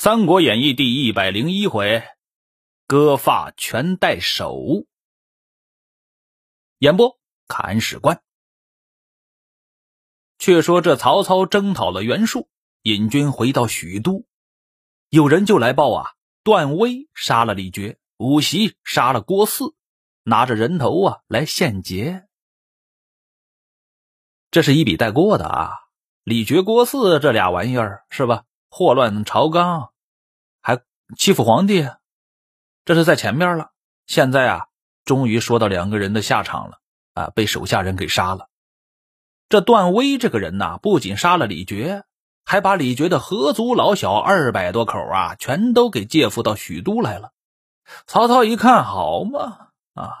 三国演义》第一百零一回，割发全带手。演播：砍史官。却说这曹操征讨了袁术，引军回到许都，有人就来报啊，段威杀了李傕，武袭杀了郭汜，拿着人头啊来献捷。这是一笔带过的啊，李傕、郭汜这俩玩意儿是吧？祸乱朝纲，还欺负皇帝，这是在前面了。现在啊，终于说到两个人的下场了啊，被手下人给杀了。这段威这个人呐，不仅杀了李傕，还把李傕的合族老小二百多口啊，全都给借付到许都来了。曹操一看，好嘛，啊，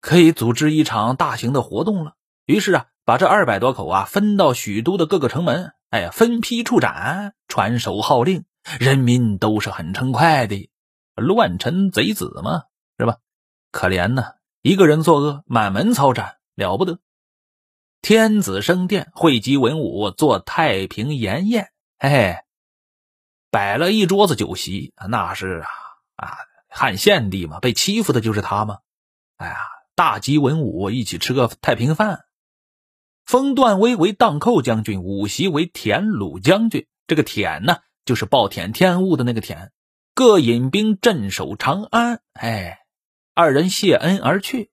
可以组织一场大型的活动了。于是啊，把这二百多口啊，分到许都的各个城门。哎，分批处斩，传首号令，人民都是很称快的。乱臣贼子嘛，是吧？可怜呐，一个人作恶，满门抄斩，了不得。天子升殿，汇集文武，做太平筵宴。嘿嘿，摆了一桌子酒席，那是啊啊，汉献帝嘛，被欺负的就是他嘛。哎呀，大集文武一起吃个太平饭。封段威为荡寇将军，武袭为田鲁将军。这个田呢，就是暴殄天物的那个田。各引兵镇守长安。哎，二人谢恩而去。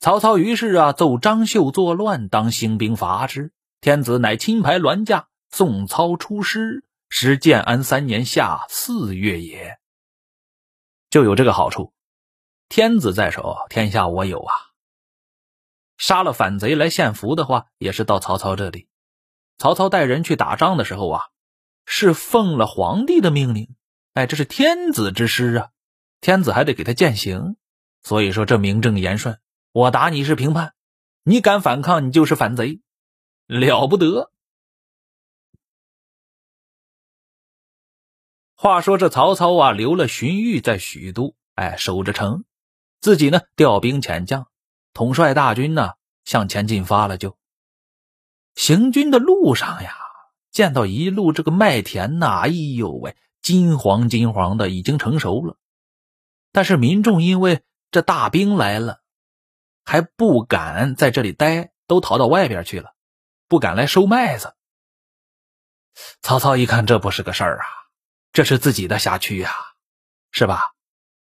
曹操于是啊，奏张绣作乱，当兴兵伐之。天子乃亲排銮驾，送操出师。时建安三年夏四月也。就有这个好处，天子在手，天下我有啊。杀了反贼来献俘的话，也是到曹操这里。曹操带人去打仗的时候啊，是奉了皇帝的命令。哎，这是天子之师啊，天子还得给他践行。所以说这名正言顺，我打你是平叛，你敢反抗，你就是反贼，了不得。话说这曹操啊，留了荀彧在许都，哎，守着城，自己呢调兵遣将。统帅大军呢，向前进发了。就行军的路上呀，见到一路这个麦田呐，哎呦喂，金黄金黄的，已经成熟了。但是民众因为这大兵来了，还不敢在这里待，都逃到外边去了，不敢来收麦子。曹操一看，这不是个事儿啊，这是自己的辖区呀，是吧？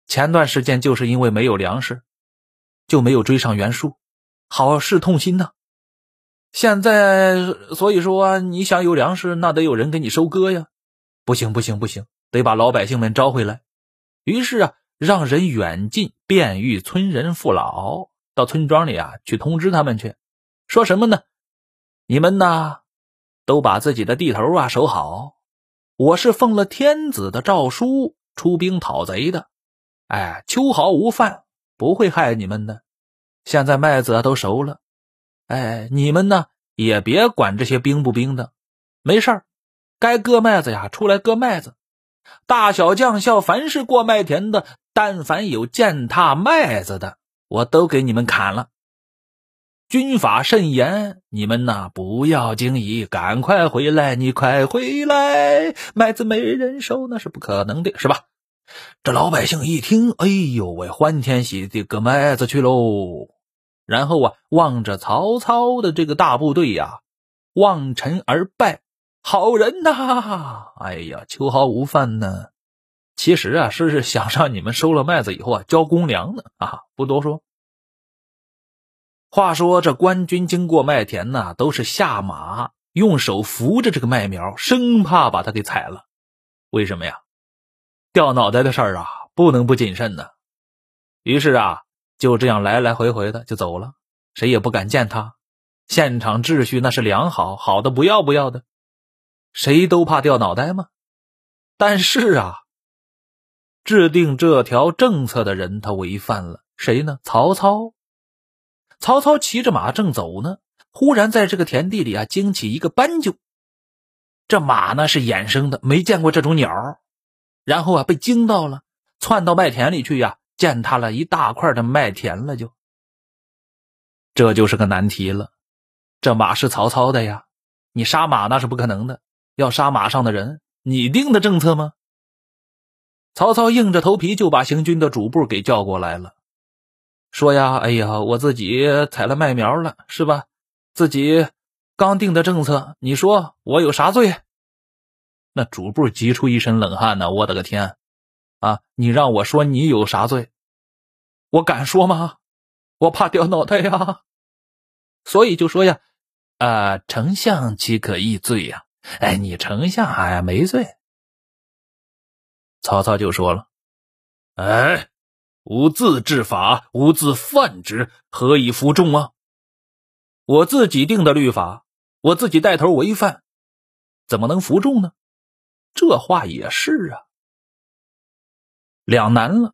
前段时间就是因为没有粮食。就没有追上袁术，好是痛心呐。现在所以说，你想有粮食，那得有人给你收割呀。不行不行不行，得把老百姓们招回来。于是啊，让人远近遍遇村人父老，到村庄里啊去通知他们去，说什么呢？你们呐，都把自己的地头啊守好。我是奉了天子的诏书出兵讨贼的，哎，秋毫无犯。不会害你们的。现在麦子都熟了，哎，你们呢也别管这些冰不冰的，没事儿，该割麦子呀，出来割麦子。大小将校，凡是过麦田的，但凡有践踏麦子的，我都给你们砍了。军法甚严，你们呐不要惊疑，赶快回来，你快回来，麦子没人收那是不可能的，是吧？这老百姓一听，哎呦喂，欢天喜地割麦子去喽！然后啊，望着曹操的这个大部队呀，望尘而拜，好人呐！哎呀，秋毫无犯呢。其实啊，是想让你们收了麦子以后啊，交公粮呢。啊，不多说。话说这官军经过麦田呢，都是下马，用手扶着这个麦苗，生怕把它给踩了。为什么呀？掉脑袋的事儿啊，不能不谨慎呢。于是啊，就这样来来回回的就走了，谁也不敢见他。现场秩序那是良好，好的不要不要的，谁都怕掉脑袋吗？但是啊，制定这条政策的人他违反了，谁呢？曹操。曹操骑着马正走呢，忽然在这个田地里啊惊起一个斑鸠。这马呢是野生的，没见过这种鸟。然后啊，被惊到了，窜到麦田里去呀，践踏了一大块的麦田了，就这就是个难题了。这马是曹操的呀，你杀马那是不可能的，要杀马上的人，你定的政策吗？曹操硬着头皮就把行军的主簿给叫过来了，说呀：“哎呀，我自己采了麦苗了，是吧？自己刚定的政策，你说我有啥罪？”那主簿急出一身冷汗呢！我的个天，啊！你让我说你有啥罪？我敢说吗？我怕掉脑袋呀！所以就说呀，啊，丞相岂可易罪呀？哎，你丞相哎没罪。曹操就说了：“哎，吾自治法，吾自犯之，何以服众啊？我自己定的律法，我自己带头违犯，怎么能服众呢？”这话也是啊，两难了。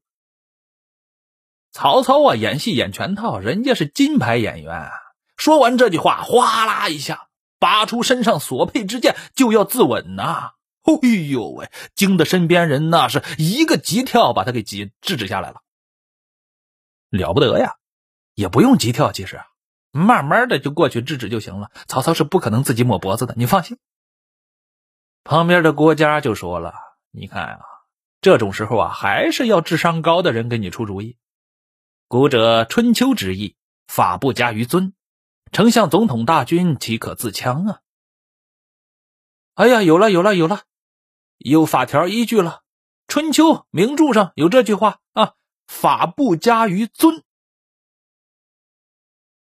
曹操啊，演戏演全套，人家是金牌演员。说完这句话，哗啦一下拔出身上所佩之剑，就要自刎呐！哎呦喂，惊得身边人那是一个急跳，把他给急制止下来了。了不得呀，也不用急跳，其实慢慢的就过去制止就行了。曹操是不可能自己抹脖子的，你放心。旁边的郭嘉就说了：“你看啊，这种时候啊，还是要智商高的人给你出主意。古者春秋之意，法不加于尊，丞相总统大军岂可自强啊？哎呀，有了有了有了，有法条依据了。春秋名著上有这句话啊，法不加于尊，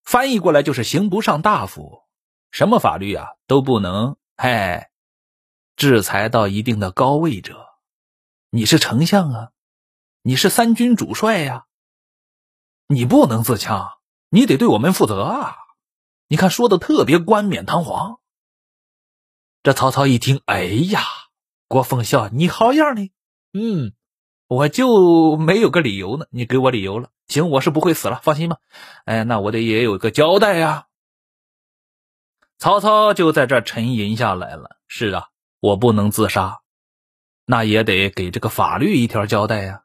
翻译过来就是刑不上大夫，什么法律啊都不能，哎。”制裁到一定的高位者，你是丞相啊，你是三军主帅呀，你不能自强，你得对我们负责啊！你看说的特别冠冕堂皇。这曹操一听，哎呀，郭奉孝，你好样的！嗯，我就没有个理由呢，你给我理由了，行，我是不会死了，放心吧。哎，那我得也有个交代呀。曹操就在这沉吟下来了。是啊。我不能自杀，那也得给这个法律一条交代呀。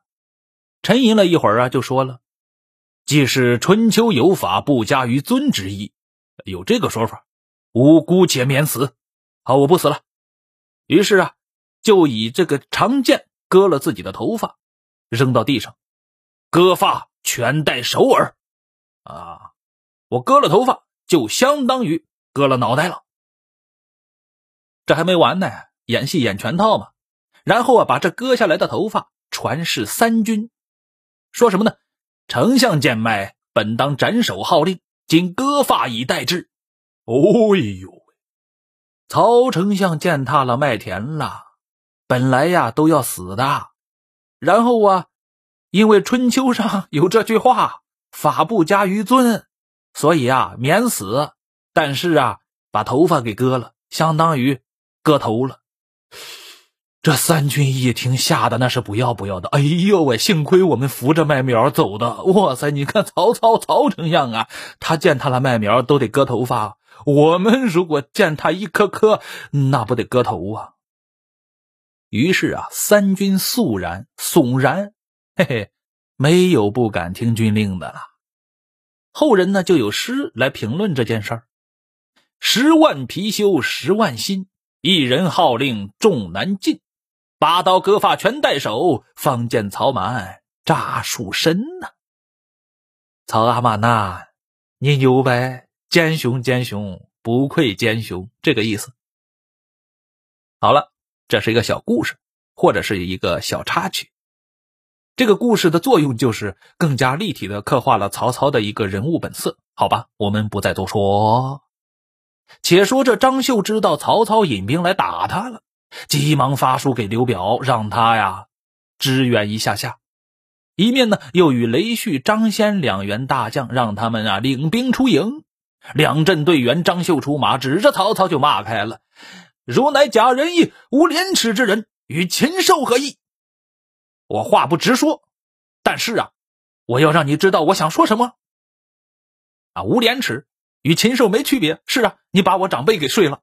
沉吟了一会儿啊，就说了：“既是春秋有法不加于尊之意，有这个说法，吾姑且免死。好，我不死了。”于是啊，就以这个长剑割了自己的头发，扔到地上，割发全带首尔。啊，我割了头发，就相当于割了脑袋了。这还没完呢。演戏演全套嘛，然后啊，把这割下来的头发传示三军，说什么呢？丞相见脉，本当斩首号令，今割发以待之。哦呦，曹丞相践踏了麦田了，本来呀都要死的，然后啊，因为春秋上有这句话“法不加于尊”，所以啊免死，但是啊把头发给割了，相当于割头了。这三军一听，吓得那是不要不要的。哎呦喂！幸亏我们扶着麦苗走的。哇塞！你看曹操曹丞相啊，他见他了麦苗都得割头发。我们如果见他一颗颗，那不得割头啊？于是啊，三军肃然悚然，嘿嘿，没有不敢听军令的了。后人呢，就有诗来评论这件事儿：十万貔貅十万心。一人号令众难进，拔刀割发全带手，方见曹满扎树身呐。曹阿玛呐，你牛呗，奸雄奸雄，不愧奸雄，这个意思。好了，这是一个小故事，或者是一个小插曲。这个故事的作用就是更加立体的刻画了曹操的一个人物本色。好吧，我们不再多说。且说这张绣知道曹操引兵来打他了，急忙发书给刘表，让他呀支援一下下。一面呢，又与雷旭、张先两员大将，让他们啊领兵出营。两阵队员，张绣出马，指着曹操就骂开了：“汝乃假仁义、无廉耻之人，与禽兽何异？”我话不直说，但是啊，我要让你知道我想说什么。啊，无廉耻。与禽兽没区别。是啊，你把我长辈给睡了，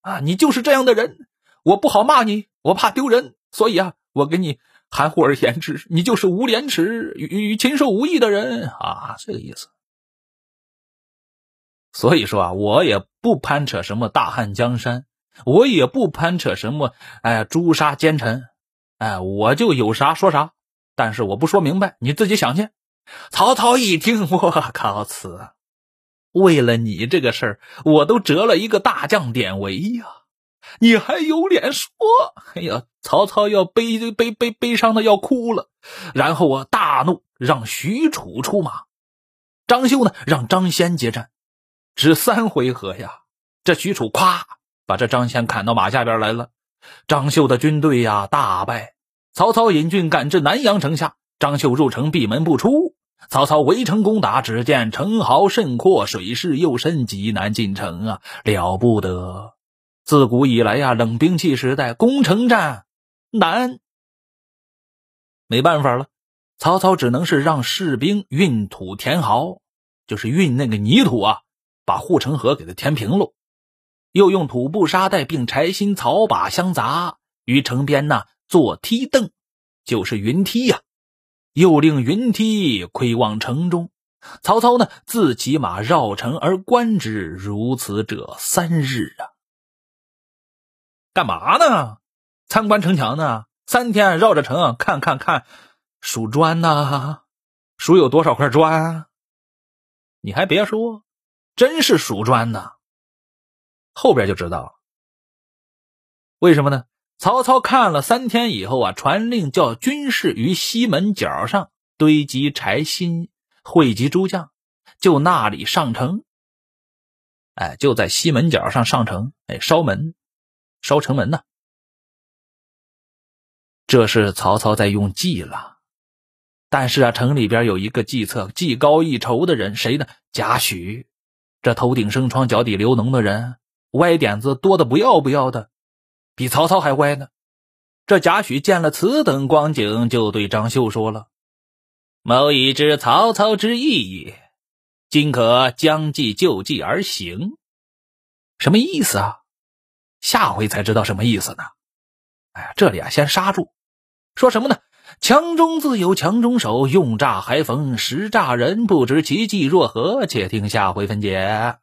啊，你就是这样的人，我不好骂你，我怕丢人，所以啊，我给你含糊而言之，你就是无廉耻、与与禽兽无异的人啊，这个意思。所以说啊，我也不攀扯什么大汉江山，我也不攀扯什么，哎，诛杀奸臣，哎，我就有啥说啥，但是我不说明白，你自己想去。曹操一听，我靠，此为了你这个事儿，我都折了一个大将典韦呀，你还有脸说？哎呀，曹操要悲悲悲悲伤的要哭了，然后啊，大怒，让许褚出马，张绣呢，让张先接战，只三回合呀，这许褚咵。把这张先砍到马下边来了，张绣的军队呀大败。曹操引军赶至南阳城下，张绣入城闭门不出。曹操围城攻打，只见城壕甚阔，水势又深，极难进城啊，了不得！自古以来呀，冷兵器时代攻城战难，没办法了，曹操只能是让士兵运土填壕，就是运那个泥土啊，把护城河给它填平喽。又用土布沙袋并柴薪草把相杂于城边呢，做梯凳，就是云梯呀。又令云梯窥望城中。曹操呢，自骑马绕城而观之，如此者三日啊。干嘛呢？参观城墙呢？三天绕着城看看看，数砖呐，数有多少块砖？你还别说，真是数砖呢。后边就知道了，为什么呢？曹操看了三天以后啊，传令叫军士于西门角上堆积柴薪，汇集诸将，就那里上城。哎，就在西门角上上城，哎，烧门，烧城门呢。这是曹操在用计了。但是啊，城里边有一个计策技高一筹的人，谁呢？贾诩，这头顶生疮、脚底流脓的人。歪点子多的不要不要的，比曹操还歪呢。这贾诩见了此等光景，就对张绣说了：“某已知曹操之意也，今可将计就计而行。”什么意思啊？下回才知道什么意思呢。哎呀，这里啊，先刹住。说什么呢？强中自有强中手，用诈还逢时诈人，不知其计若何？且听下回分解。